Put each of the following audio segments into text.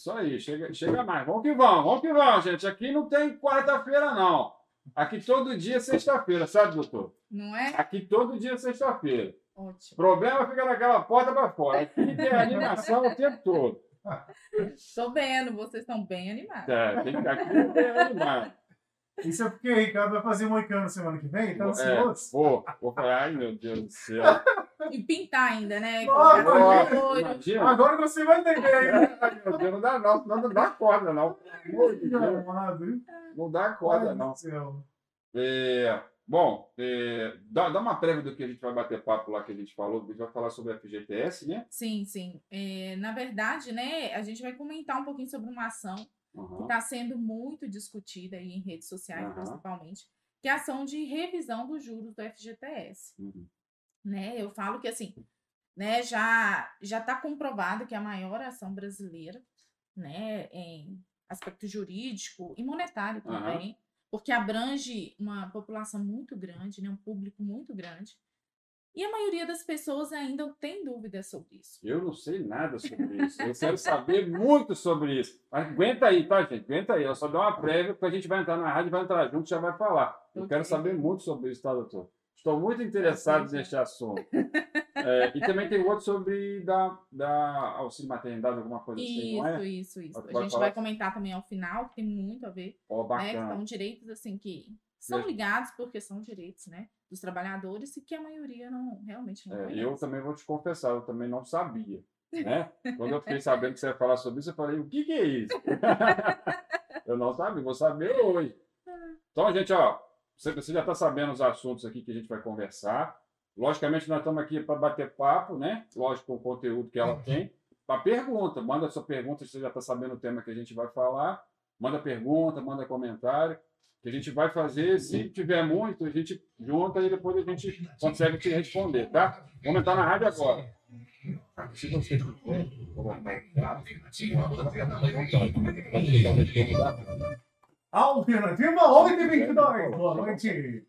Isso aí, chega, chega mais. Vamos que vamos, vamos que vamos, gente. Aqui não tem quarta-feira, não. Aqui todo dia é sexta-feira, sabe, doutor? Não é? Aqui todo dia é sexta-feira. O Ótimo. problema fica naquela porta para fora. Aqui tem animação o tempo todo. Tô vendo, vocês estão bem animados. É, tem que aqui tem animado. Isso é porque o Ricardo vai fazer moicano semana que vem, então É, ansioso. vou, vou falar, ai meu Deus do céu. E pintar ainda, né? Nossa, imagina. Agora você vai entender, Deus, não dá não, não dá corda não. Não dá corda não. É, bom, é, dá, dá uma prévia do que a gente vai bater papo lá que a gente falou, a gente vai falar sobre a FGTS, né? Sim, sim. É, na verdade, né, a gente vai comentar um pouquinho sobre uma ação que Uhum. está sendo muito discutida aí em redes sociais, Aham. principalmente, que é a ação de revisão dos juros do FGTS. Uhum. Né? Eu falo que assim, né, já já está comprovado que é a maior ação brasileira, né, em aspecto jurídico e monetário também, porque abrange uma população muito grande, né, um público muito grande. E a maioria das pessoas ainda tem dúvidas sobre isso. Eu não sei nada sobre isso. Eu quero saber muito sobre isso. Mas aguenta aí, tá, gente? Aguenta aí. Eu só dou uma prévia, porque a gente vai entrar na rádio, vai entrar junto e já vai falar. Eu quero Ok. saber muito sobre isso, tá, doutor? Estou muito interessado neste assunto. É, e também tem outro sobre da, da auxílio maternidade, alguma coisa assim, não é? Isso, isso, isso. A gente falar. vai comentar também ao final, que tem muito a ver, Ó, né? Que bacana. são direitos assim que são ligados porque são direitos, né, dos trabalhadores e que a maioria não realmente não É, conhece. eu também vou te confessar, eu também não sabia. Né? Quando eu fiquei sabendo que você ia falar sobre isso, eu falei, o que, que é isso? eu não sabia, vou saber hoje. Então, gente, ó, você, você já está sabendo os assuntos aqui que a gente vai conversar. Logicamente, nós estamos aqui para bater papo, né? Lógico, com o conteúdo que ela tem. Para pergunta, manda sua pergunta, se você já está sabendo o tema que a gente vai falar. Manda pergunta, manda comentário. Que a gente vai fazer, se tiver muito, a gente junta e depois a gente consegue te responder, tá? Vamos entrar na rádio agora. Se você quiser, vou botar Alternativa 822. Boa noite.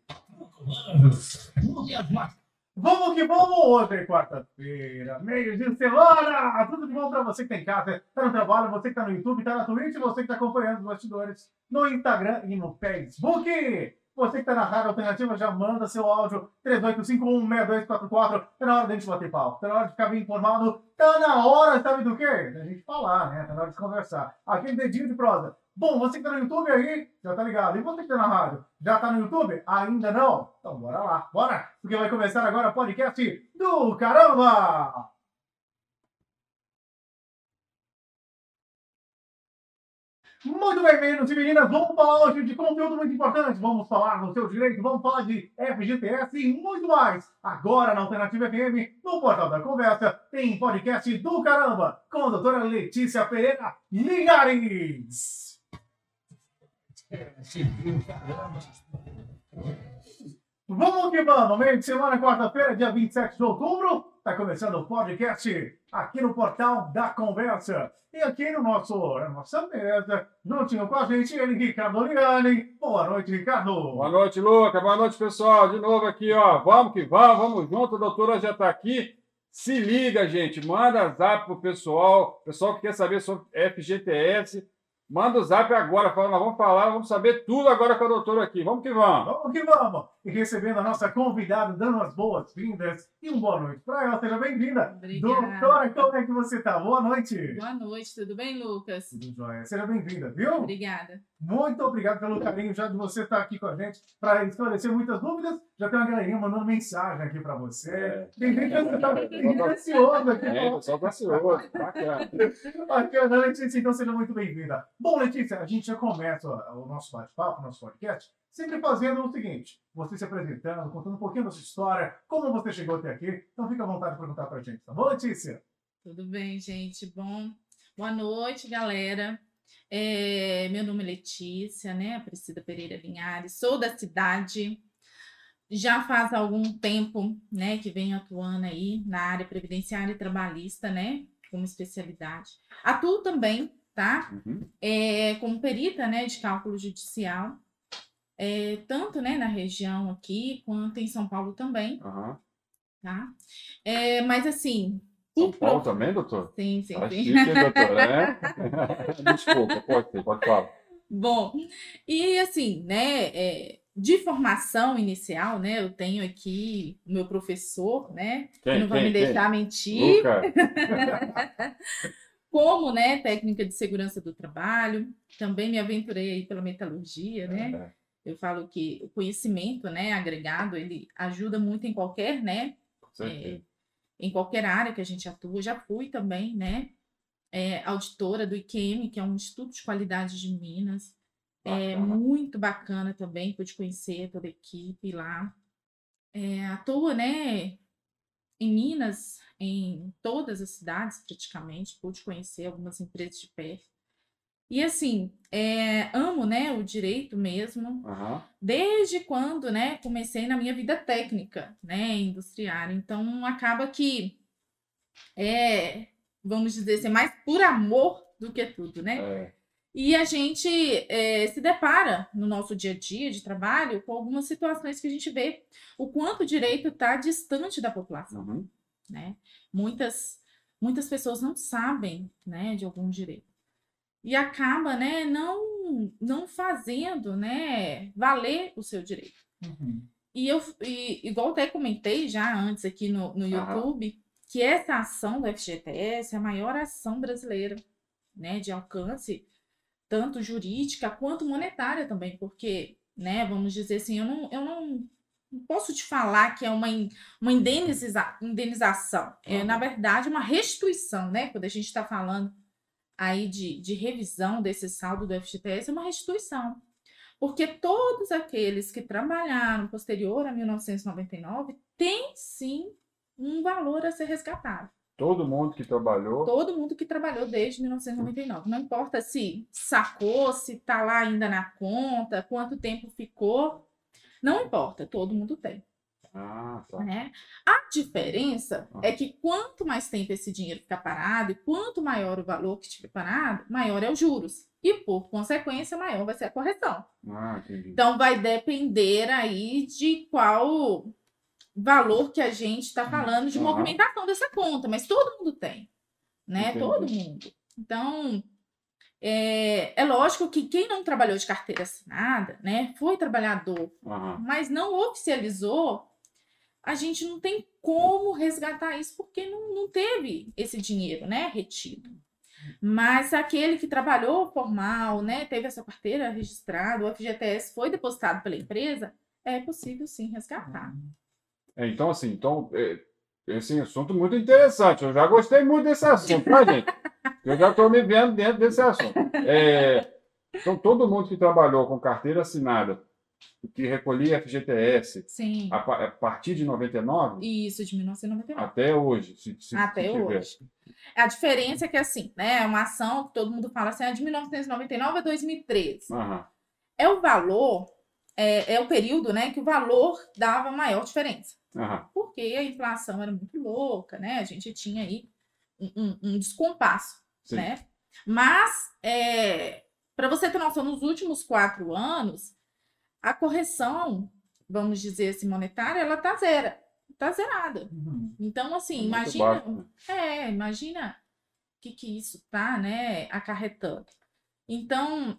Vamos que vamos! Hoje é quarta-feira, meio de semana! Tudo de bom pra você que tá em casa, tá no trabalho, você que tá no YouTube, tá na Twitch, você que tá acompanhando os bastidores no Instagram e no Facebook! Você que tá na Rádio Alternativa, já manda seu áudio 38516244. Tá na hora da gente bater pau, tá na hora de ficar bem informado, tá na hora, sabe do quê? Da gente falar, né? Tá na hora de conversar. Aquele dedinho de prosa. Bom, você que tá no YouTube aí, já tá ligado. E você que tá na rádio, já tá no YouTube? Ainda não? Então bora lá, bora! Porque vai começar agora o podcast do caramba! Muito bem, meninos e meninas, vamos falar hoje de conteúdo muito importante. Vamos falar do seu direito, vamos falar de FGTS e muito mais. Agora na Alternativa FM, no Portal da Conversa, tem podcast do caramba com a doutora Letícia Pereira Ligares. Vamos que vamos, meio de semana, quarta-feira, dia 27 de outubro. Está começando o podcast aqui no Portal da Conversa. E aqui no nosso, na nossa mesa, juntinho com a gente, ele, Ricardo Oliani. Boa noite, Ricardo. Boa noite, Luca. Boa noite, pessoal. De novo aqui, ó. Vamos que vamos, vamos junto. A doutora já está aqui. Se liga, gente. Manda zap pro pessoal. Pessoal que quer saber sobre FGTS. Manda o zap agora. Fala, nós vamos falar, vamos saber tudo agora com a doutora aqui. Vamos que vamos. Vamos que vamos! E recebendo a nossa convidada, dando as boas-vindas e uma boa noite para ela. Seja bem-vinda. Obrigada. Doutora, como é que você está? Boa noite. Boa noite, tudo bem, Lucas? Tudo jóia. Seja bem-vinda, viu? Obrigada. Muito obrigado pelo carinho já de você estar aqui com a gente para esclarecer muitas dúvidas. Já tem uma galerinha mandando mensagem aqui para você. É. Tem gente que tá gente ansioso aqui. É, pessoal tá ansioso. Bacana. Bacana, Letícia, então seja muito bem-vinda. Bom, Letícia, a gente já começa o nosso bate-papo, o nosso podcast, sempre fazendo o seguinte: você se apresentando, contando um pouquinho da sua história, como você chegou até aqui. Então fica à vontade para contar para a gente, tá bom, Letícia? Tudo bem, gente? Bom, boa noite, galera. É, meu nome é Letícia, né? Aparecida Pereira Linhares, sou da cidade. Já faz algum tempo, né, que venho atuando aí na área previdenciária e trabalhista, né, como especialidade. Atuo também, tá? Uhum. É, como perita, né, de cálculo judicial, é, tanto, né, na região aqui quanto em São Paulo também Aham. tá? É, mas assim, São Paulo pro- também, doutor? Sim, sim, Tá sim. chique, hein, doutor? É? Desculpa, pode ser, pode falar. Bom, e assim, né, é, de formação inicial, né, eu tenho aqui o meu professor, né, que Quem, não vai quem, me quem? deixar mentir, Luca? como, né, técnica de segurança do trabalho, também me aventurei aí pela metalurgia, né, É, eu falo que o conhecimento, né, agregado, ele ajuda muito em qualquer, né, certeza. em qualquer área que a gente atua. Já fui também, né? é, auditora do IQM, que é um Instituto de Qualidade de Minas. É Bacana. muito bacana também, pude conhecer toda a equipe lá. É, atua, né? Em Minas, em todas as cidades praticamente, pude conhecer algumas empresas de perto. E assim, é, amo, né, o direito mesmo, Aham. desde quando, né, comecei na minha vida técnica, né, industrial. Então, acaba que é, vamos dizer assim, mais por amor do que tudo, né? É, E a gente é, se depara no nosso dia a dia de trabalho com algumas situações que a gente vê o quanto o direito está distante da população, uhum. né? Muitas, muitas pessoas não sabem, né, de algum direito. E acaba, né, não, não fazendo, né, valer o seu direito. Uhum. E eu, e, igual até comentei já antes aqui no, no. YouTube, que essa ação do FGTS é a maior ação brasileira, né, de alcance, tanto jurídica quanto monetária também, porque, né, vamos dizer assim, eu não, eu não, posso te falar que é uma, uma indeniza, indenização, é, na verdade, uma restituição, né, quando a gente está falando aí de, de revisão desse saldo do FGTS, é uma restituição. Porque todos aqueles que trabalharam posterior a 1999 têm sim um valor a ser resgatado. Todo mundo que trabalhou. Todo mundo que trabalhou desde 1999. Não importa se sacou, se está lá ainda na conta, quanto tempo ficou. Não importa, todo mundo tem. Ah, tá. Né? A diferença Ah. é que quanto mais tempo esse dinheiro ficar parado e quanto maior o valor que estiver parado, maior é os juros. E, por consequência, maior vai ser a correção. Ah, entendi. Então vai depender aí de qual valor que a gente está falando de Aham. movimentação dessa conta, mas todo mundo tem, né? Entendi. Todo mundo. Então é, é lógico que quem não trabalhou de carteira assinada, né, foi trabalhador, Aham. mas não oficializou, a gente não tem como resgatar isso porque não, não teve esse dinheiro, né, retido. Mas aquele que trabalhou formal, né, teve essa carteira registrada, o FGTS foi depositado pela empresa, é possível sim resgatar. É, então, assim, então, é, esse assunto muito interessante. Eu já gostei muito desse assunto, tá, gente? Eu já estou me vendo dentro desse assunto. É, então, todo mundo que trabalhou com carteira assinada, que recolhia FGTS Sim. a, a partir de 99 Isso, de 1999. até hoje, se, se- Até se hoje. A diferença é que, assim, né, é uma ação que todo mundo fala assim, é de 1999 a 2013. Aham. É o valor, é, é o período, né, que o valor dava maior diferença. Aham. Porque a inflação era muito louca, né? A gente tinha aí um, um- um descompasso, Sim. né? Mas, para você ter noção, nos últimos quatro anos, a correção, vamos dizer assim, monetária, ela tá zero. Tá zerada. Uhum. Então, assim, Muito imagina. baixo, né? É, imagina o que, que isso tá, né, acarretando. Então,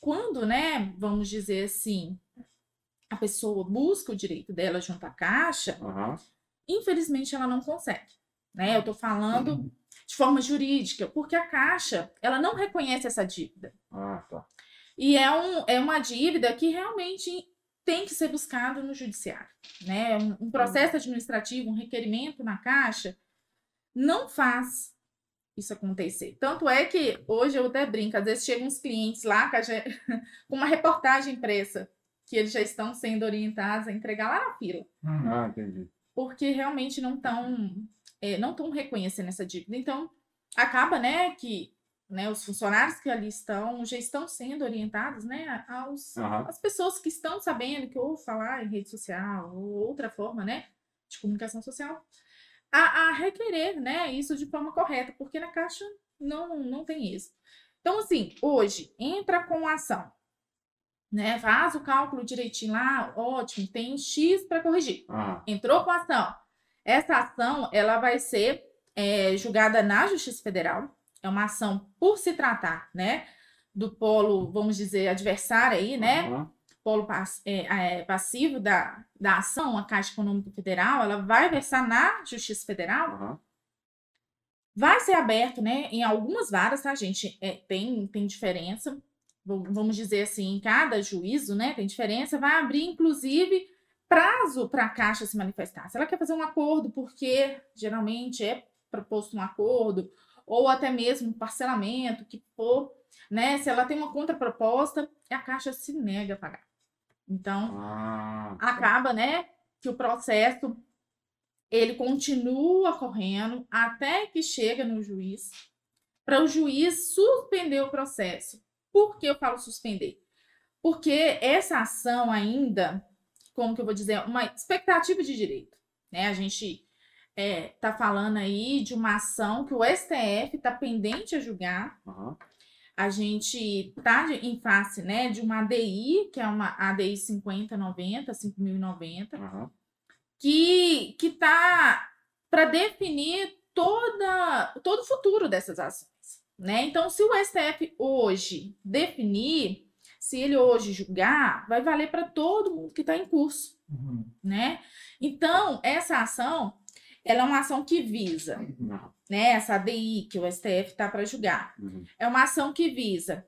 quando, né, vamos dizer assim, a pessoa busca o direito dela junto à caixa, Aham. infelizmente ela não consegue, né? Eu tô falando de forma jurídica, porque a caixa, ela não reconhece essa dívida. Ah, tá. E é, um, é uma dívida que realmente tem que ser buscado no judiciário. Né? Um, um processo administrativo, um requerimento na Caixa, não faz isso acontecer. Tanto é que hoje eu até brinco, às vezes chegam uns clientes lá com a ge- com uma reportagem impressa, que eles já estão sendo orientados a entregar lá na fila Uhum. Ah, entendi. porque realmente não estão não estão reconhecendo essa dívida. Então, acaba, né, que né, os funcionários que ali estão já estão sendo orientados, né, aos, Aham. as pessoas que estão sabendo que ou falar em rede social ou outra forma, né, de comunicação social, a, a requerer, né, isso de forma correta, porque na Caixa não, não tem isso. Então, assim, hoje, entra com a ação, né, faz o cálculo direitinho lá, ótimo, tem X para corrigir Aham. entrou com a ação. Essa ação, ela vai ser é julgada na Justiça Federal. É uma ação por se tratar, né? Do polo, vamos dizer, adversário aí, né? Aham. polo pass- é, é, passivo da, da ação, a Caixa Econômica Federal, ela vai versar na Justiça Federal, Aham. vai ser aberto, né, em algumas varas, tá, gente? É, tem, tem diferença, vamos dizer assim, em cada juízo, né, tem diferença, vai abrir, inclusive, prazo para a Caixa se manifestar. Se ela quer fazer um acordo, porque geralmente é proposto um acordo, ou até mesmo parcelamento, que for, né, se ela tem uma contraproposta, a Caixa se nega a pagar. Então, Ah, acaba, né, que o processo ele continua correndo até que chega no juiz, para o juiz suspender o processo. Por que eu falo suspender? Porque essa ação ainda, como que eu vou dizer, uma expectativa de direito, né? A gente está falando aí de uma ação que o STF está pendente a julgar, aham. a gente está em face né, de uma ADI, que é uma ADI 5090, 5090, Aham. que que está para definir toda, todo o futuro dessas ações. Né? Então, se o STF hoje definir, se ele hoje julgar, vai valer para todo mundo que está em curso. Uhum. Né? Então, essa ação ela é uma ação que visa, Não. né, essa ADI que o STF está para julgar, Uhum. é uma ação que visa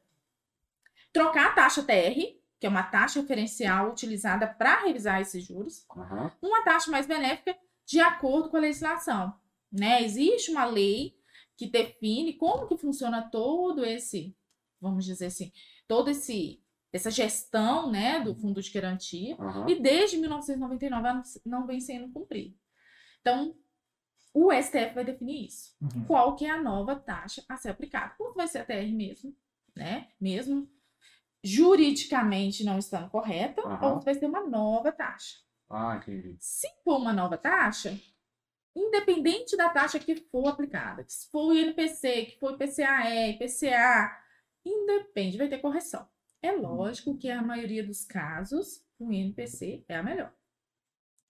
trocar a taxa TR, que é uma taxa referencial utilizada para revisar esses juros, Aham. uma taxa mais benéfica de acordo com a legislação. Né? Existe uma lei que define como que funciona todo esse, vamos dizer assim, todo esse essa gestão, né, do fundo de garantia, e desde 1999 ela não vem sendo cumprida. Então, o STF vai definir isso Uhum. qual que é a nova taxa a ser aplicada. Ou vai ser a TR mesmo, né? Mesmo juridicamente não estando correta, Aham. ou vai ser uma nova taxa. Ah, entendi. Se for uma nova taxa, independente da taxa que for aplicada, que se for o INPC, que for IPCAE, IPCA, independe, vai ter correção. É lógico que a maioria dos casos, o INPC é a melhor.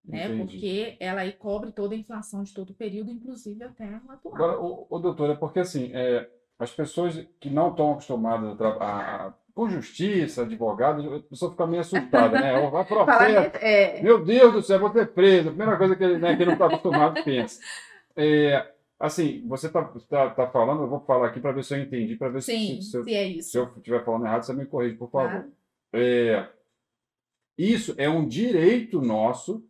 Né? Entendi. Porque ela aí cobre toda a inflação de todo o período, inclusive até o atual. Agora, o, o doutor, é porque assim, é, as pessoas que não estão acostumadas a, tra- a- a- com justiça, advogado, a pessoa fica meio assustada, né? Vai processo. é, Meu Deus do céu, vou ser preso. A primeira coisa que ele, né, que não está acostumado pensa. É, assim, você está tá, tá falando, eu vou falar aqui para ver se eu entendi, para ver se, sim, se, se eu, é se eu estiver falando errado, você me corrige, por favor. Claro. É, isso é um direito nosso,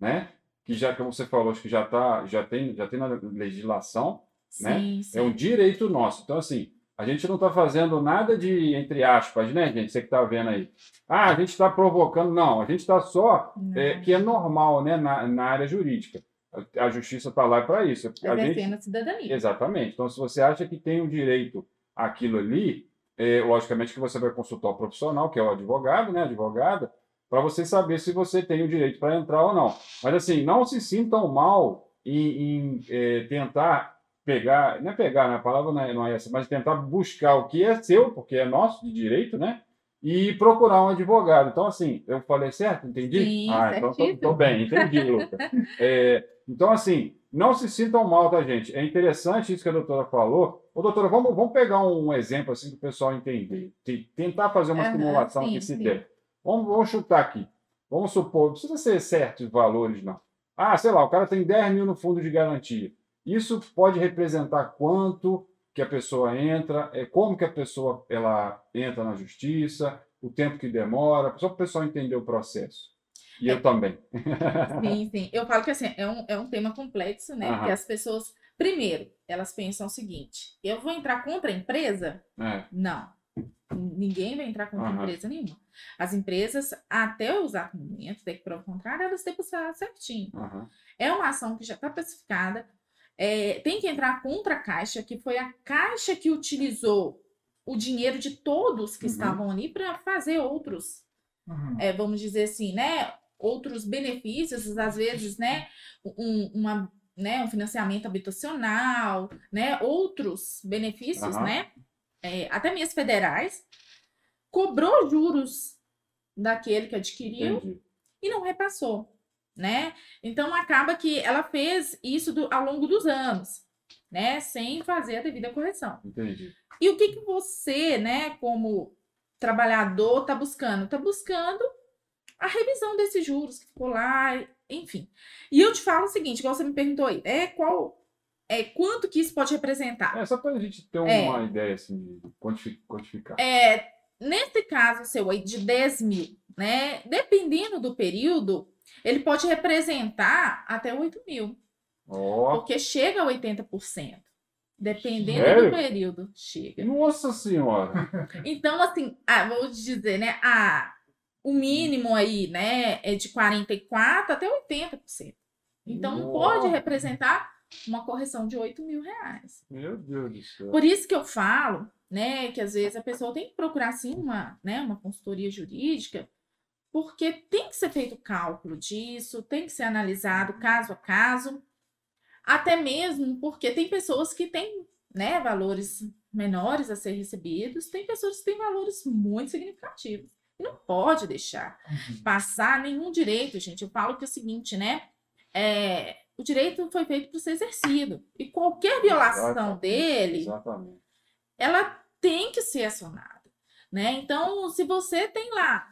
né? Que já, como você falou, acho que já tá, já tem, já tem na legislação, né? Sim, sim. é um direito nosso. Então, assim, a gente não está fazendo nada de, entre aspas, né, gente? Você que está vendo aí. Ah, a gente está provocando. Não, a gente está só, é, que é normal, né, na, na área jurídica. A, a justiça está lá para isso. A gente, a cidadania. Exatamente. Então, se você acha que tem o direito àquilo ali, é, logicamente que você vai consultar o profissional, que é o advogado, né, advogada, para você saber se você tem o direito para entrar ou não. Mas, assim, não se sintam mal em, em, é, tentar pegar, não é pegar, né, a palavra não é, não é essa, mas tentar buscar o que é seu, porque é nosso de direito, né, e procurar um advogado. Então, assim, eu falei certo? Entendi? Sim, ah, então tô, tô bem, entendi, Luca. É, então, assim, não se sintam mal, tá, gente? É interessante isso que a doutora falou. Ô, doutora, vamos, vamos pegar um exemplo assim para o pessoal entender. Te- Tentar fazer uma Aham, simulação sim, que se sim. der. Vamos, vamos chutar aqui. Vamos supor, não precisa ser certos valores, não. Ah, sei lá, o cara tem 10 mil no fundo de garantia. Isso pode representar quanto que a pessoa entra, é, como que a pessoa ela entra na justiça, o tempo que demora, só para o pessoal entender o processo. E eu também. Sim, sim. Eu falo que assim, é um, é um tema complexo, né? Aham. Porque as pessoas, primeiro, elas pensam o seguinte: eu vou entrar contra a empresa? É, Não. Ninguém vai entrar contra Aham. empresa nenhuma. As empresas, até os argumentos, tem que provar o contrário, elas têm que estar certinho. aham, É uma ação que já está especificada. É, tem que entrar contra a Caixa, que foi a Caixa que utilizou o dinheiro de todos que Uhum. estavam ali para fazer outros Uhum. é, vamos dizer assim, né, outros benefícios, às vezes, né, um, uma, né, um financiamento habitacional, né, outros benefícios, né, é, até mesmo federais, cobrou juros daquele que adquiriu entendi. e não repassou, né? Então acaba que ela fez isso do- ao longo dos anos. né? Sem fazer a devida correção. Entendi. E o que, que você, né, como trabalhador, está buscando? Está buscando a revisão desses juros que ficou lá, enfim. E eu te falo o seguinte, igual você me perguntou aí, é qual é quanto que isso pode representar? É só para a gente ter É. uma ideia assim, de quantifi- quantificar. É, nesse caso seu aí de 10 mil, né? Dependendo do período, ele pode representar até 8 mil, Ó, porque chega a 80%. Dependendo Sério? do período, chega. nossa senhora. Então, assim, ah, vou te dizer, né? Ah, o mínimo aí, né, é de 44% até 80%. Então, pode representar uma correção de 8 mil reais. Meu Deus do céu. Por isso que eu falo, né, que às vezes a pessoa tem que procurar, sim, uma, né, uma consultoria jurídica, porque tem que ser feito o cálculo disso, tem que ser analisado caso a caso, até mesmo porque tem pessoas que têm, né, valores menores a ser recebidos, tem pessoas que têm valores muito significativos. Não pode deixar passar nenhum direito, gente. Eu falo que é o seguinte, né? É, o direito foi feito para ser exercido. E qualquer violação Exatamente. dele, Exatamente. ela tem que ser acionada, né? Então, se você tem lá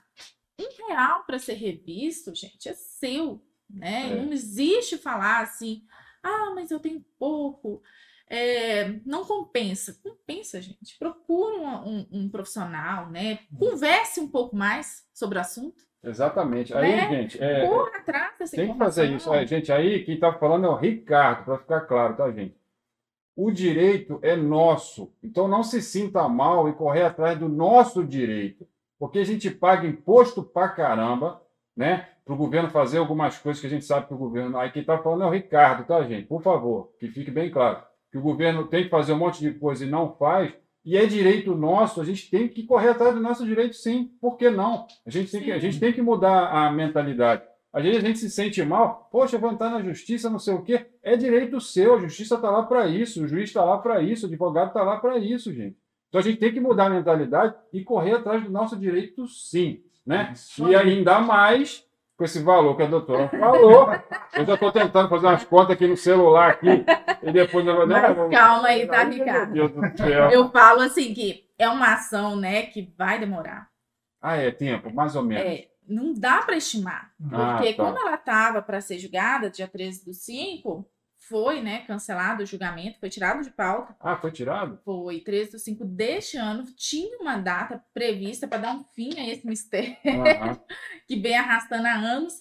um real para ser revisto, gente, é seu, né? É. Não existe falar assim, ah, mas eu tenho pouco, é, não compensa. Compensa, gente. Procure um, um- um profissional, né? Converse um pouco mais sobre o assunto. Exatamente. Aí, Né? gente, é, Corra atrás dessa tem que fazer isso. É, gente, aí quem tá falando é o Ricardo, para ficar claro, tá, gente? O direito é nosso. Então não se sinta mal e correr atrás do nosso direito. Porque a gente paga imposto pra caramba, né? Para o governo fazer algumas coisas que a gente sabe que o governo. Aí quem tá falando é o Ricardo, tá, gente? Por favor, que fique bem claro. Que o governo tem que fazer um monte de coisa e não faz. E é direito nosso, a gente tem que correr atrás do nosso direito, sim. Por que não? A gente tem que, a gente tem que mudar a mentalidade. Às vezes a gente se sente mal, poxa, vou entrar na justiça, não sei o quê. É direito seu, a justiça está lá para isso, o juiz está lá para isso, o advogado está lá para isso, gente. Então a gente tem que mudar a mentalidade e correr atrás do nosso direito, sim. Né? Isso E ainda mais com esse valor que a doutora falou. Eu já estou tentando fazer umas contas aqui no celular aqui, e depois eu vou. Mas né, calma aí, tá, Ricardo? Eu falo assim que é uma ação, né, que vai demorar. Ah, é tempo, mais ou menos. É, não dá para estimar. Ah, Porque tá. como ela estava para ser julgada dia 13 do 5, foi, né, cancelado o julgamento, foi tirado de pauta. Ah, foi tirado? Foi 13 do 5 deste ano, tinha uma data prevista para dar um fim a esse mistério que vem arrastando há anos.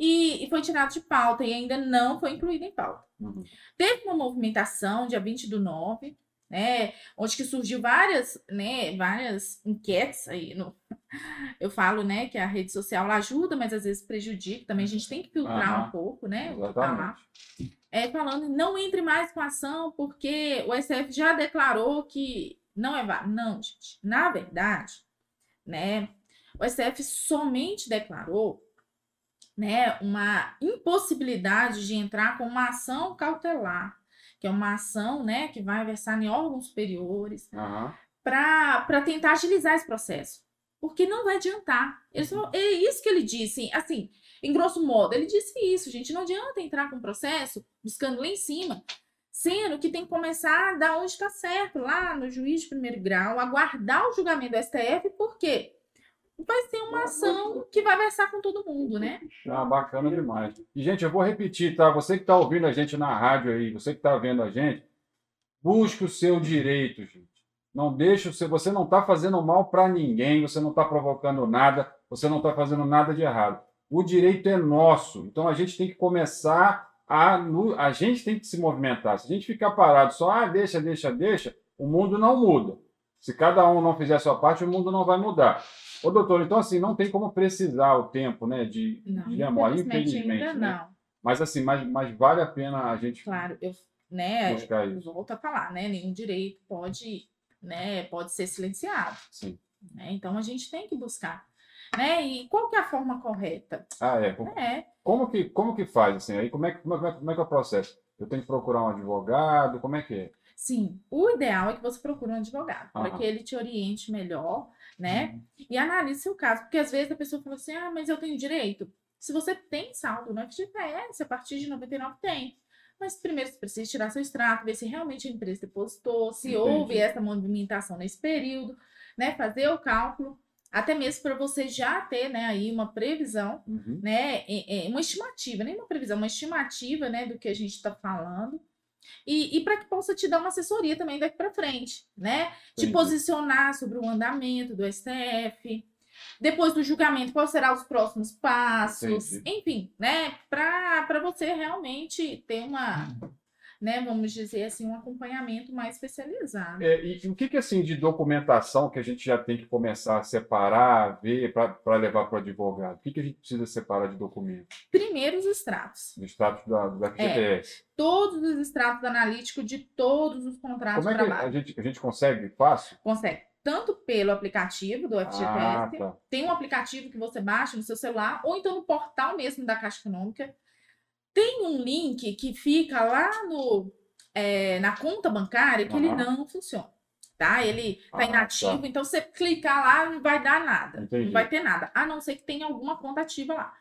E, foi tirado de pauta e ainda não foi incluído em pauta. Uhum. Teve uma movimentação dia 20 do 9, né, onde que surgiu várias, né, várias enquetes aí no eu falo, né, que a rede social ajuda, mas às vezes prejudica, também a gente tem que filtrar Aham. um pouco, né, o que tá lá. É falando, não entre mais com a ação porque o STF já declarou que não é válido. Não, gente, na verdade, né, o STF somente declarou né, uma impossibilidade de entrar com uma ação cautelar, que é uma ação, né, que vai versar em órgãos superiores, Aham. para tentar agilizar esse processo. Porque não vai adiantar. É isso que ele disse, assim, em grosso modo, ele disse isso, gente. Não adianta entrar com um processo buscando lá em cima, sendo que tem que começar da onde está certo, lá no juiz de primeiro grau, aguardar o julgamento do STF, porque vai ser uma ação que vai versar com todo mundo, né? Ah, bacana demais. E, gente, eu vou repetir, tá? Você que está ouvindo a gente na rádio aí, você que está vendo a gente, busque o seu direito, gente. Não deixe o seu. Você não está fazendo mal para ninguém, você não está provocando nada, você não está fazendo nada de errado. O direito é nosso. Então a gente tem que começar a. A gente tem que se movimentar. Se a gente ficar parado só, ah, deixa, deixa, deixa, o mundo não muda. Se cada um não fizer a sua parte, o mundo não vai mudar. Ô, doutor, então assim, não tem como precisar o tempo, né, de, Não, de demora, infelizmente infelizmente. ainda né? não. Mas assim, mas, mas vale a pena a gente Claro, eu, né, buscar eu isso. volto a falar, né? Nenhum direito pode, né, pode ser silenciado. Sim. né? Então a gente tem que buscar. Né? E qual que é a forma correta? Ah, é. É, Como que, como que faz, assim? Aí como é, que- como, é, como é que é o processo? Eu tenho que procurar um advogado? Como é que é? sim, o ideal é que você procure um advogado, para Aham. que ele te oriente melhor, né? Uhum. E analise seu caso, porque às vezes a pessoa fala assim: ah, mas eu tenho direito. Se você tem saldo no FGTS, a partir de 99 tem. mas primeiro você precisa tirar seu extrato, ver se realmente a empresa depositou, se Entendi. houve essa movimentação nesse período, né? Fazer o cálculo, até mesmo para você já ter, né, aí uma previsão, Uhum. né? uma estimativa, nem uma previsão, uma estimativa, né, do que a gente está falando. E, e para que possa te dar uma assessoria também daqui para frente, né? Te posicionar sobre o andamento do STF, depois do julgamento, quais serão os próximos passos, Entendi. enfim, né? Para você realmente ter uma, né, vamos dizer assim, um acompanhamento mais especializado. É, e, e o que, que assim de documentação que a gente já tem que começar a separar, ver para levar para o advogado? O que, que a gente precisa separar de documento? Primeiro, os extratos. Do status da, do FGTS. Todos os extratos analíticos de todos os contratos Como é de que a gente, a gente consegue fácil? Consegue. Tanto pelo aplicativo do FGTS, Ah, tá. tem um aplicativo que você baixa no seu celular, ou então no portal mesmo da Caixa Econômica. Tem um link que fica lá no, é, na conta bancária que ele Aham. não funciona. Tá? Ele Ah, tá inativo, tá. então você clicar lá não vai dar nada. Entendi. Não vai ter nada. A não ser que tenha alguma conta ativa lá.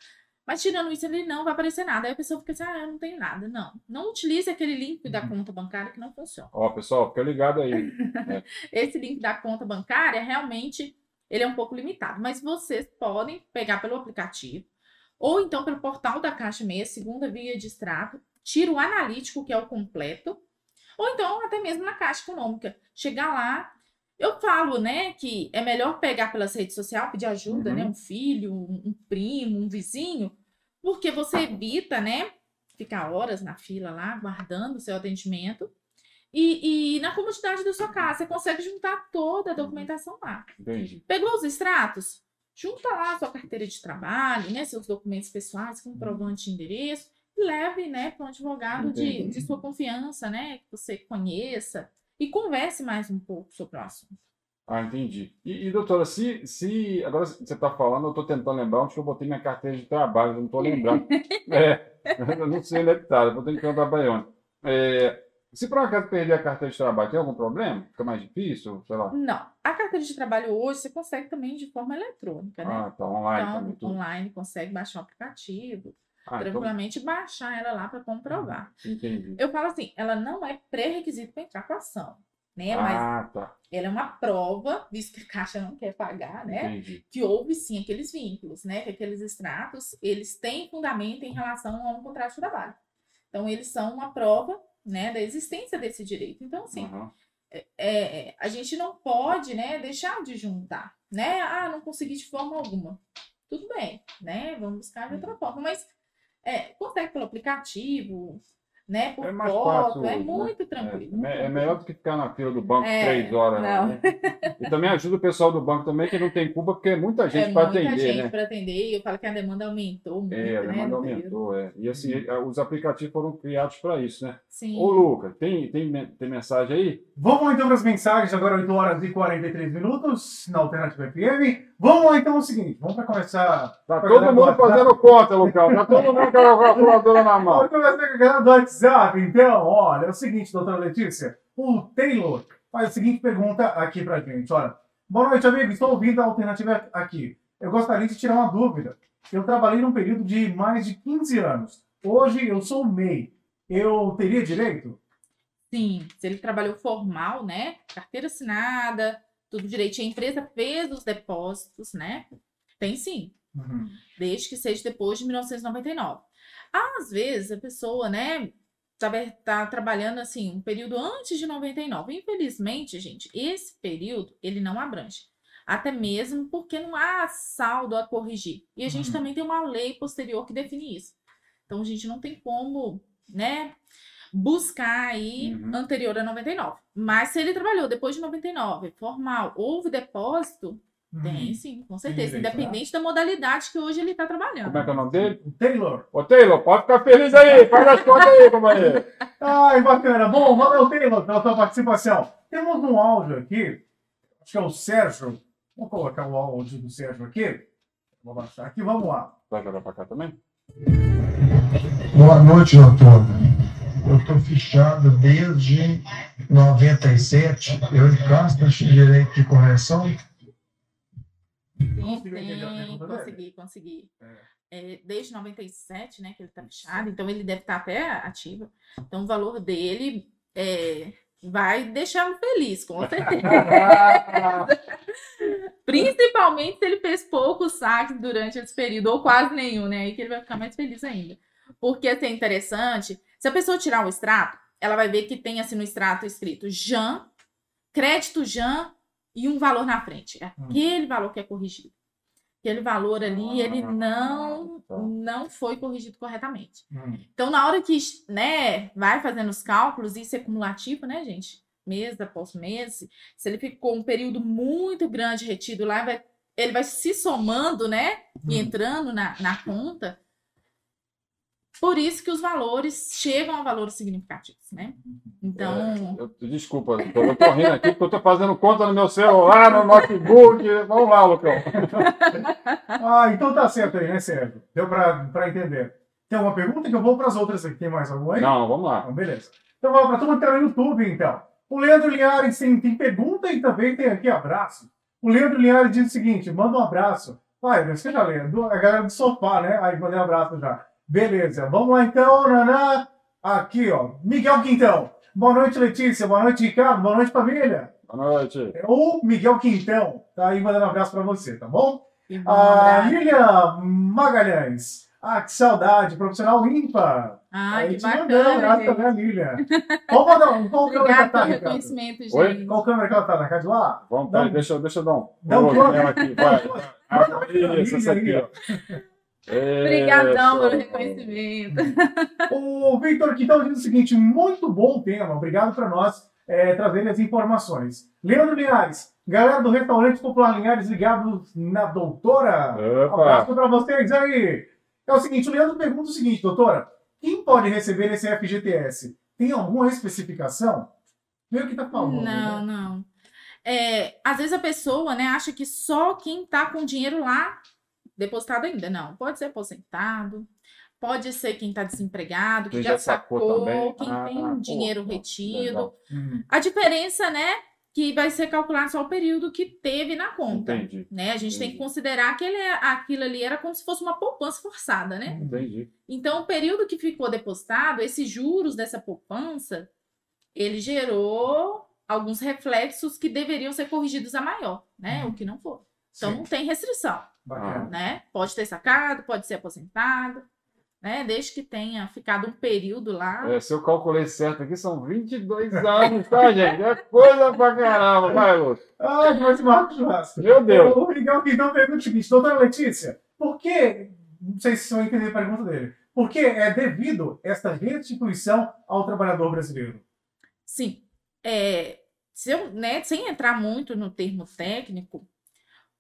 Mas tirando isso, ele não vai aparecer nada. Aí a pessoa fica assim, ah, eu não tenho nada. Não. Não utilize aquele link da Uhum. conta bancária que não funciona Ó, pessoal, fica ligado aí. esse link da conta bancária, realmente, ele é um pouco limitado. Mas vocês podem pegar pelo aplicativo, ou então pelo portal da Caixa Meia, segunda via de extrato, tira o analítico, que é o completo, ou então até mesmo na Caixa Econômica. Chegar lá, eu falo, né, que é melhor pegar pelas redes sociais, pedir ajuda, Uhum. né, um filho, um, um primo, um vizinho, porque você evita, né, ficar horas na fila lá, aguardando o seu atendimento, e, e na comodidade da sua casa, você consegue juntar toda a documentação lá. Entendi. Pegou os extratos? Junta lá a sua carteira de trabalho, né, seus documentos pessoais, comprovante de endereço, e leve, né, para um advogado de, de sua confiança, né, que você conheça, e converse mais um pouco sobre o assunto. Ah, entendi. E, e, doutora, se, se agora você está falando, eu estou tentando lembrar onde eu botei minha carteira de trabalho, eu não estou lembrando. é, eu não sei onde é que está, vou ter que perguntar para a Ione. É, se por acaso perder a carteira de trabalho, tem algum problema? Fica mais difícil? Sei lá. Não, a carteira de trabalho hoje você consegue também de forma eletrônica, né? Ah, tá online então, também. Tudo. online, consegue baixar o aplicativo, Ah, então, tranquilamente baixar ela lá para comprovar. entendi. Eu falo assim, ela não é pré-requisito para entrar com a ação, né? Mas Ah, tá. ela é uma prova, visto que a Caixa não quer pagar, né? Entendi. Que houve sim aqueles vínculos, né? Que aqueles extratos, eles têm fundamento em relação a um contrato de trabalho. Então, eles são uma prova, né, da existência desse direito. Então, assim, Aham. é, a gente não pode, né, deixar de juntar, né? Ah, não consegui de forma alguma. Tudo bem, né? Vamos buscar de outra forma. Mas é, consegue pelo aplicativo, né? Por É mais foto, fácil é hoje, né? muito É, tranquilo. é muito é tranquilo. melhor do que ficar na fila do banco É, três horas. né? E também ajuda o pessoal do banco também, que não tem culpa, porque é muita gente é para muita atender, gente né? para atender. E eu falo que a demanda aumentou muito, É, a né? demanda período. aumentou, é. E assim, os aplicativos foram criados para isso, né? Sim. Ô, Luca, tem, tem, tem mensagem aí? Vamos então para as mensagens, agora 8 horas e 43 minutos na Alternativa FM. Vamos lá então o seguinte, vamos para começar. Tá Pra todo mundo fazendo conta, Lucão. Tá todo mundo com a calculadora na mão. Vamos começar com a galera do WhatsApp, então. Olha, é o seguinte, doutora Letícia. O Taylor faz a seguinte pergunta aqui pra gente. Olha, boa noite, amigo. Estou ouvindo a alternativa aqui. Eu gostaria de tirar uma dúvida. Eu trabalhei num período de mais de 15 anos. Hoje eu sou MEI. Eu teria direito? Sim, se ele trabalhou formal, né? Carteira assinada, tudo direitinho. A empresa fez os depósitos, né? Tem sim. Uhum. desde que seja depois de 1999. Às vezes a pessoa, né, tá, tá trabalhando assim, um período antes de 99. Infelizmente, gente, esse período ele não abrange. Até mesmo porque não há saldo a corrigir. E a gente Uhum. também tem uma lei posterior que define isso. Então a gente não tem como, né, buscar aí Uhum. anterior a 99. Mas se ele trabalhou depois de 99, formal, houve depósito, tem sim, com certeza. né? Independente da modalidade que hoje ele está trabalhando. Como é que é o nome dele? O Taylor. Ô, Taylor, pode ficar feliz aí. Faz as contas aí, companheiro. Ai, bacana. Bom, valeu, Taylor, pela sua participação. Temos um áudio aqui, acho que é o Sérgio. Vou colocar o áudio do Sérgio aqui. Vou baixar aqui, vamos lá. Vai jogar pra cá também? Boa noite, doutor. Eu estou fichado desde 97. Eu encasto esse direito de correção. Dele? consegui, consegui. É. É, desde 97, né, que ele tá fechado, então ele deve estar até ativo. Então o valor dele é, vai deixá-lo feliz, com certeza. Principalmente se ele fez poucos saques durante esse período, ou quase nenhum, né? Aí que ele vai ficar mais feliz ainda. Porque assim, é interessante, se a pessoa tirar o extrato, ela vai ver que tem assim no extrato escrito Jan, crédito Jan e um valor na frente. É Aquele valor que é corrigido. Aquele valor ali, ele Ah, não, tá. não foi corrigido corretamente. Hum. Então, na hora que né, vai fazendo os cálculos, isso é cumulativo, né, gente? Mês após mês. Se ele ficou um período muito grande retido lá, vai- ele vai se somando, né? E Hum. entrando na, na conta. Por isso que os valores chegam a valores significativos, né? Então, Eu- desculpa, eu tô rindo aqui porque eu tô fazendo conta no meu celular, no notebook. Vamos lá, Lucão. Ah, então tá certo aí, né, Sérgio? Deu pra entender. Tem alguma pergunta que eu vou pras outras aqui? Tem mais alguma aí? Não, vamos lá. Então, beleza. Então vamos pra turma que tá no YouTube, então. O Leandro Linhares tem, tem pergunta e também tem aqui abraço. O Leandro Linhares diz o seguinte: manda um abraço. Vai, você já lendo. A galera do sofá, né? Aí mandei um abraço já. Beleza, vamos lá então, Naná. Aqui, ó. Miguel Quintão. Boa noite, Letícia. Boa noite, Ricardo. Boa noite, família. Boa noite. É o Miguel Quintão. Tá aí mandando um abraço pra você, tá bom? bom A abraço. Lilian Magalhães. Ah, que saudade. Profissional ímpar. Ai, Aí que te mandou um abraço bacana, também, gente. a Lilian. Qual, mandar, um- qual câmera que ela tá, pelo Ricardo? reconhecimento, Oi? gente. Qual câmera que ela tá? Na casa de lá? Vamos, um- deixa, eu- deixa eu dar um. Dá um Oi, nela aqui, um vai. close. Ah, Manda pra Isso, essa aqui, ó. Obrigadão pelo Isso. reconhecimento. O Victor Quintão diz o seguinte: muito bom tema, obrigado para nós é, trazerem as informações. Leandro Linhares, galera do Restaurante Popular Linhares ligados na doutora. Opa. Abraço para vocês aí. É o seguinte: o Leandro pergunta o seguinte, doutora: quem pode receber esse FGTS? Tem alguma especificação? Vê o que tá falando. Não, né? não. É, às vezes a pessoa, né, acha que só quem tá com dinheiro lá depositado ainda. Não, pode ser aposentado, pode ser quem tá desempregado, que Quem já, sacou também. quem Ah, tem pô, dinheiro pô, retido. legal. Hum, A diferença, né, que vai ser calculado só o período que teve na conta. Entendi, Né? A gente tem que Entendi. considerar que ele, é- aquilo ali era como se fosse uma poupança forçada, né? entendi. Então, o período que ficou depositado, esses juros dessa poupança, ele gerou alguns reflexos que deveriam ser corrigidos a maior, né? O que não foi. Então, sim, não tem restrição, bacana. né? Pode ter sacado, pode ser aposentado, né? Desde que tenha ficado um período lá. É, se eu calculei certo aqui, são 22 anos, tá, gente? É coisa pra caramba. Vai, Lúcio. Ah, que vai se marcar churrasco. Meu Deus. O Miguel Quintão pergunta o seguinte, doutora Letícia, por que, não sei se eu entendi a pergunta dele, por que é devido esta restituição ao trabalhador brasileiro? Sim. É, se eu, né, sem entrar muito no termo técnico,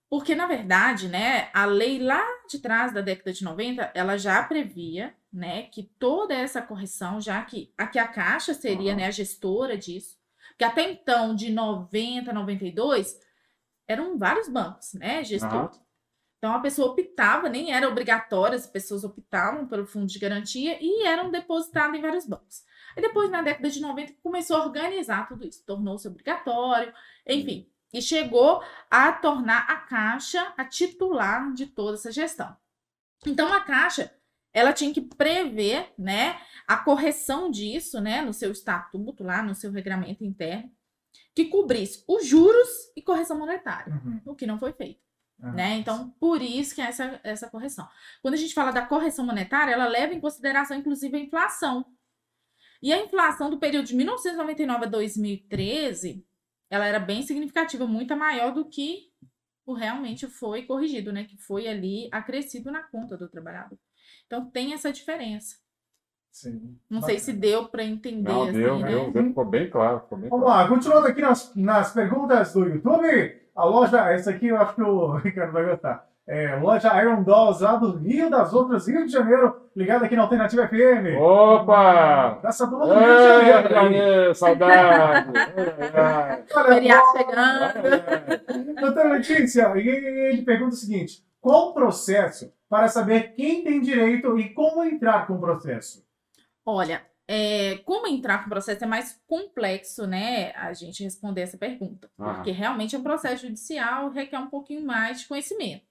porque, na verdade, né, a lei lá de trás da década de 90, ela já previa, né, que toda essa correção, já que aqui a Caixa seria, Aham. né, a gestora disso, que até então, de 90 a 92, eram vários bancos, né, gestores. Então, a pessoa optava, nem era obrigatória, as pessoas optavam pelo fundo de garantia e eram depositadas em vários bancos. E depois, na década de 90, começou a organizar tudo isso, tornou-se obrigatório, enfim, e chegou a tornar a Caixa a titular de toda essa gestão. Então, a Caixa, ela tinha que prever, né, a correção disso, né, no seu estatuto, lá no seu regramento interno, que cobrisse os juros e correção monetária, Uhum. o que não foi feito Ah, né? Então, por isso que é essa, essa correção. Quando a gente fala da correção monetária, ela leva em consideração, inclusive, a inflação. E a inflação do período de 1999 a 2013, ela era bem significativa, muito maior do que o realmente foi corrigido, né? Que foi ali acrescido na conta do trabalhador. Então, tem essa diferença. Sim. Não sei se deu para entender, Não, assim, deu, né? deu, deu, ficou bem claro. Ficou bem Vamos claro. lá, continuando aqui nas, nas perguntas do YouTube, a loja, essa aqui eu acho que o Ricardo vai gostar. É, loja Iron Dolls, lá do Rio das Outras, Rio de Janeiro, ligado aqui na Alternativa FM. Opa! Essa turma do Rio de Janeiro. É, aí. Janeiro, saudade! Feriado chegando. Doutora Letícia, ele pergunta o seguinte: qual o processo para saber quem tem direito e como entrar com o processo? Olha, é, como entrar com o processo é mais complexo, né? A gente responder essa pergunta. Ah. Porque realmente é um processo judicial, requer um pouquinho mais de conhecimento.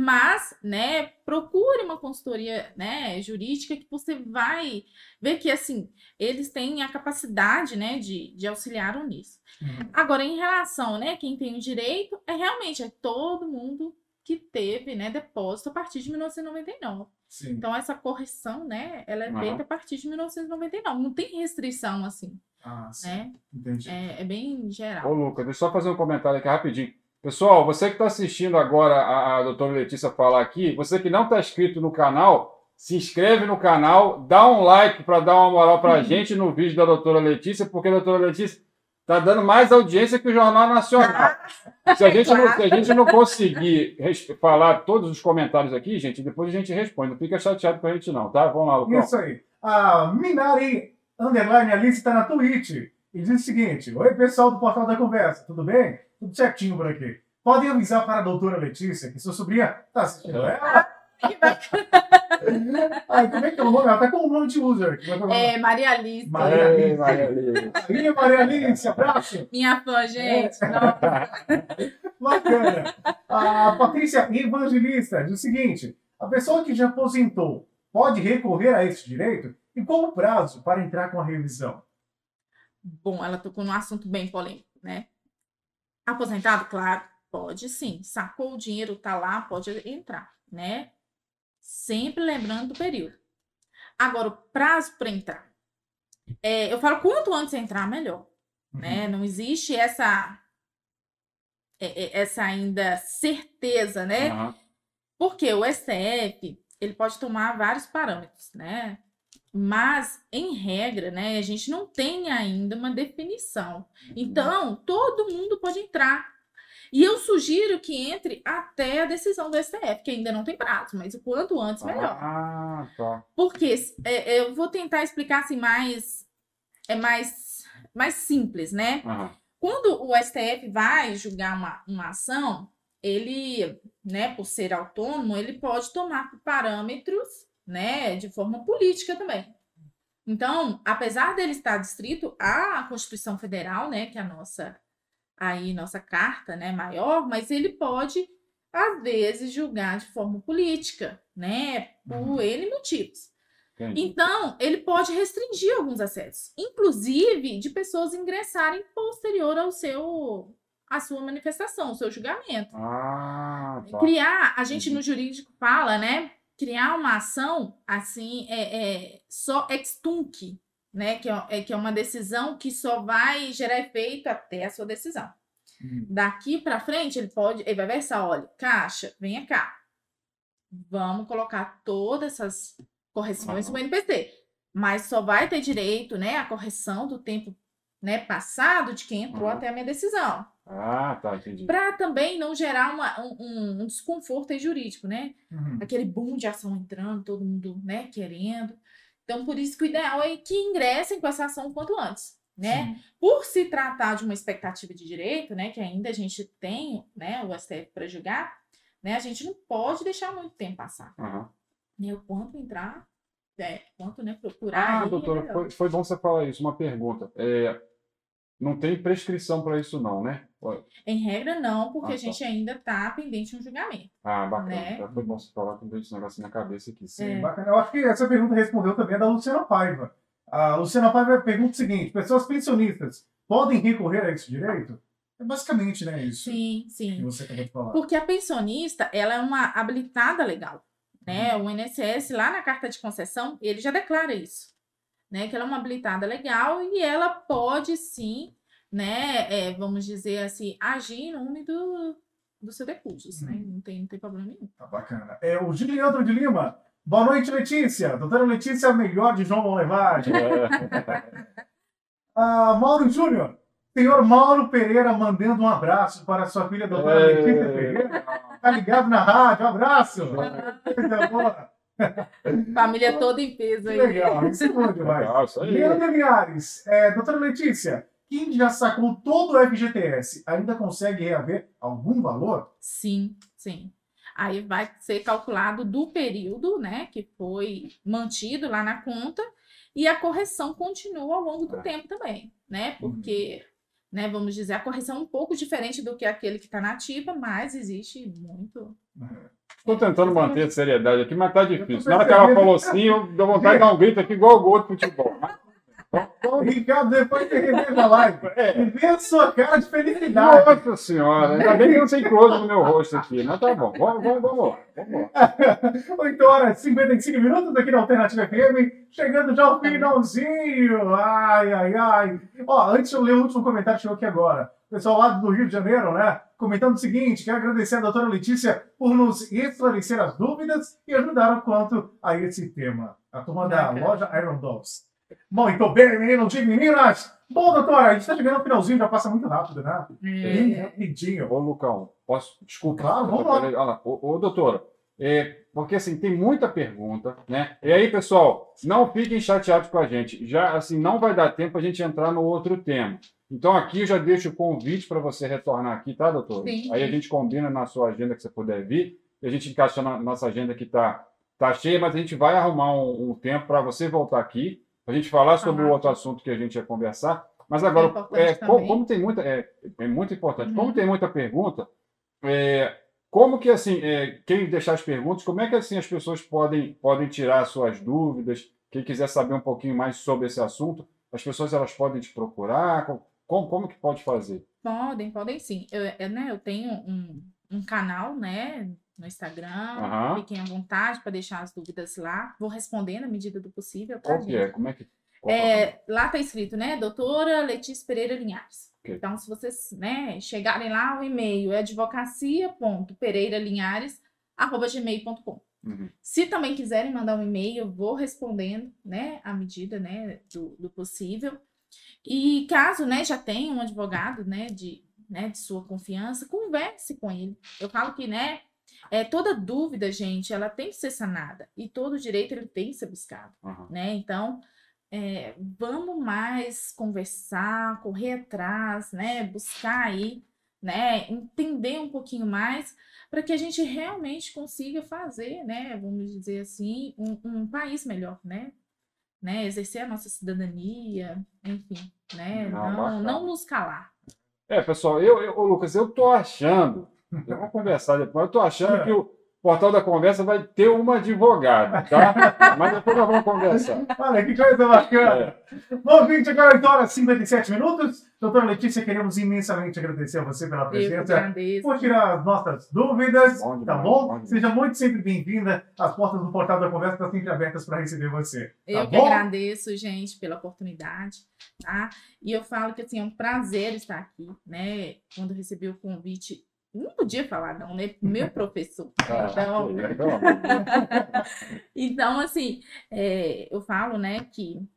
Mas, né, procure uma consultoria né, jurídica que você vai ver que, assim, eles têm a capacidade, né, de, de auxiliar nisso. Uhum. Agora, em relação, né, quem tem o direito, é realmente é todo mundo que teve, né, depósito a partir de 1999. Sim. Então, essa correção, né, ela é Aham. feita a partir de 1999. Não tem restrição, assim, Ah, sim. né? Entendi. É, é bem Ô, geral. Lucas, deixa eu só fazer um comentário aqui rapidinho. Pessoal, você que está assistindo agora a, a doutora Letícia falar aqui, você que não está inscrito no canal, se inscreve no canal, dá um like para dar uma moral para a gente no vídeo da doutora Letícia, porque a doutora Letícia está dando mais audiência que o Jornal Nacional. Se a gente, não, se a gente não conseguir falar todos os comentários aqui, gente, depois a gente responde. Não fica chateado com a gente, não, tá? Vamos lá, Lucão. Isso aí. A Minari Underline Alice está na Twitch e diz o seguinte: Oi, pessoal do Portal da Conversa, tudo bem? Tudo certinho por aqui. Podem avisar para a doutora Letícia que sua sobrinha está assistindo ela? Que bacana. Ai, como é que é o nome? Ela está com o nome de user. aqui. É, Maria Alice, Maria Alice. Maria Alice. Aí, Maria Alice, abraço. minha fã, gente. Não, Bacana. A Patrícia Evangelista diz o seguinte: a pessoa que já aposentou pode recorrer a esse direito? E qual o prazo para entrar com a revisão? Bom, ela tocou num assunto bem polêmico, né? Aposentado, claro, pode sim. Sacou o dinheiro, tá lá, pode entrar, né? Sempre lembrando do período. Agora, o prazo para entrar. É, eu falo quanto antes entrar, melhor. né? Não existe essa é- é- essa ainda certeza, né? Aham. Porque o STF, ele pode tomar vários parâmetros, né? Mas, em regra, né, a gente não tem ainda uma definição. Então, todo mundo pode entrar. E eu sugiro que entre até a decisão do STF, que ainda não tem prazo, mas o quanto antes, melhor. Ah, tá. Porque é, é, eu vou tentar explicar assim mais é mais mais simples, né? Aham. Quando o STF vai julgar uma, uma ação, ele, né, por ser autônomo, ele pode tomar parâmetros, né, de forma política também. Então, apesar dele estar distrito à Constituição Federal, né, que é a nossa aí nossa carta, né, maior, mas ele pode às vezes julgar de forma política, né, por Uhum. N motivos. Entendi. Então, ele pode restringir alguns acessos, inclusive de pessoas ingressarem posterior ao seu à sua manifestação, ao seu julgamento. Ah, tá. Criar, a gente no jurídico fala, né? Criar uma ação assim é, é só ex tunc, né? Que é, é que é uma decisão que só vai gerar efeito até a sua decisão. Uhum. Daqui para frente, ele pode, ele vai versar, olha, caixa, venha cá. Vamos colocar todas essas correções no NPC. Mas só vai ter direito, né, a correção do tempo, né, passado de quem entrou Aham. até a minha decisão. Ah, tá, entendi. Para também não gerar uma- um, um- desconforto jurídico, né? Uhum. Aquele boom de ação entrando, todo mundo, né, querendo. Então, por isso que o ideal é que ingressem com essa ação o quanto antes, né? Sim. Por se tratar de uma expectativa de direito, né, que ainda a gente tem, né, o STF para julgar, né, a gente não pode deixar muito tempo passar. Aham. Né, o quanto entrar, é, quanto, né, procurar. Ah, é doutora, melhor. foi, foi bom você falar isso. Uma pergunta. É, não tem prescrição para isso, não, né? Em regra, não, porque Ah, a tá. gente ainda está pendente de um julgamento. Ah, bacana. Né? Já Foi bom você falar com esse negócio na cabeça aqui. Sim, É. bacana. Eu acho que essa pergunta respondeu também a da Luciana Paiva. A Luciana Paiva pergunta o seguinte: pessoas pensionistas podem recorrer a esse direito? É basicamente, né, isso Sim, que sim. você acabou de falar. Porque a pensionista, ela é uma habilitada legal, né? Uhum. O INSS, lá na carta de concessão, ele já declara isso, né? Que ela é uma habilitada legal e ela pode sim, né? é, vamos dizer assim, agir em nome do, do seu recursos, né? Uhum. Não tem, não tem problema nenhum. Tá bacana. É o Juliandro de Lima. Boa noite, Letícia. Doutora Letícia, a melhor de João Monlevade. Ah, Mauro Júnior. Senhor Mauro Pereira mandando um abraço para sua filha, doutora É. Letícia Pereira. Tá ligado na rádio. Um abraço. Coisa boa. Família toda em peso aí. legal. Isso é bom demais. Leandro Linhares. É, doutora Letícia, quem já sacou todo o FGTS ainda consegue reaver algum valor? Sim, sim. Aí vai ser calculado do período, né, que foi mantido lá na conta, e a correção continua ao longo do É. tempo também, né? Porque, né, vamos dizer, a correção é um pouco diferente do que aquele que está na ativa, mas existe muito. Estou tentando manter a seriedade aqui, mas tá difícil. Na hora que ela falou assim, eu dou vontade de dar um grito aqui igual o gol de futebol. O Ricardo, depois que reveja a live, É. e vê a sua cara de felicidade. Nossa senhora, ainda bem que não tem close no meu rosto aqui, mas tá bom. Vamos, vamos, vamos lá. Vamos lá. 8 horas e 55 minutos aqui na Alternativa FM, chegando já ao finalzinho. Ai, ai, ai. Ó, antes eu ler o último comentário que chegou aqui agora. O pessoal lá do Rio de Janeiro, né? Comentando o seguinte: quero agradecer a doutora Letícia por nos esclarecer as dúvidas e ajudar quanto a esse tema. A turma da loja Iron Dolls. Muito bem, meninos e meninas. Bom, doutora, a gente tá chegando ao finalzinho, já passa muito rápido, né? Bem É, rapidinho. Ô, Lucão, posso? Desculpa. Claro, vamos lá. Olha lá. Ô, ô, doutora, é, porque assim, tem muita pergunta, né? E aí, pessoal, não fiquem chateados com a gente. Já, assim, não vai dar tempo a gente entrar no outro tema. Então, aqui eu já deixo o convite para você retornar aqui, tá, doutora? Sim. Aí a gente combina na sua agenda que você puder vir, e a gente encaixa na nossa agenda que tá, tá cheia, mas a gente vai arrumar um, um tempo para você voltar aqui, a gente falar sobre o outro assunto que a gente ia conversar. Mas agora, é, co- também. como tem muita. É, é muito importante. Uhum. Como tem muita pergunta, é, como que assim, é, quem deixar as perguntas, como é que assim as pessoas podem, podem tirar as suas dúvidas? Quem quiser saber um pouquinho mais sobre esse assunto, as pessoas elas podem te procurar? Co- Como, como que pode fazer? Podem, podem sim. Eu, eu, né, eu tenho um, um canal, né, no Instagram. Fiquem à vontade para deixar as dúvidas lá. Vou responder na medida do possível, Qual que é? Como é que. é? É, lá tá escrito, né? Doutora Letícia Pereira Linhares. Ok. Então, se vocês né, chegarem lá, o e-mail é advocacia.pereiralinhares.gmail.com. Uhum. Se também quiserem mandar um e-mail, eu vou respondendo, né, à medida, né, do, do possível. E caso, né, já tenha um advogado, né, de, né, de sua confiança, converse com ele. Eu falo que, né, é, toda dúvida, gente, ela tem que ser sanada. E todo direito, ele tem que ser buscado Aham. né? Então, é, vamos mais conversar, correr atrás, né? Buscar aí, né? Entender um pouquinho mais para que a gente realmente consiga fazer, né? Vamos dizer assim, um, um país melhor, né? Né? Exercer a nossa cidadania, enfim, né? Não, Não, não nos calar. É, pessoal, eu, eu, Lucas, eu tô achando, eu vou conversar depois, eu tô achando É. que o Portal da Conversa vai ter uma advogada, tá? Mas depois nós vamos conversar. Olha que coisa bacana. É. Bom, gente, agora 8 horas e 57 minutos. Doutora Letícia, queremos imensamente agradecer a você pela Eu que presença. agradeço. Por tirar as nossas dúvidas, Bom tá bom? bom. Seja muito sempre bem-vinda. As portas do Portal da Conversa estão sempre abertas para receber você. Eu Tá que bom? agradeço, gente, pela oportunidade, tá? E eu falo que, assim, é um prazer estar aqui, né? Quando eu recebi o convite, não podia falar não, né? Meu professor. Ah, Então, de Deus. então assim, é, eu falo, né, que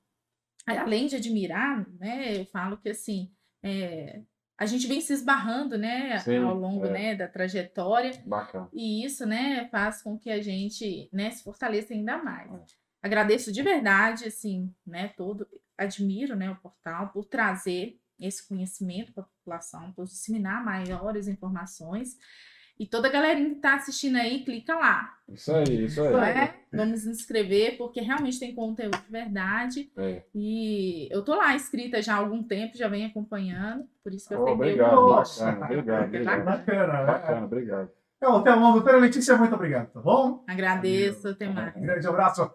além de admirar, né, eu falo que, assim, é, a gente vem se esbarrando, né, Sim, ao longo, é. né, da trajetória, Bacana. e isso, né, faz com que a gente, né, se fortaleça ainda mais. É. Agradeço de verdade, assim, né, todo, admiro, né, o portal por trazer esse conhecimento para a população, por disseminar maiores informações. E toda a galerinha que está assistindo aí, clica lá, Isso aí, isso aí. né? Vamos nos inscrever, porque realmente tem conteúdo de verdade. É. E eu tô lá inscrita já há algum tempo, já venho acompanhando, por isso que eu Oh, obrigado, o bacana, obrigado, obrigado. Bacana, né? Bacana, obrigado. Então, até logo. Doutora Letícia, muito obrigado, tá bom? Agradeço, até mais. Um grande abraço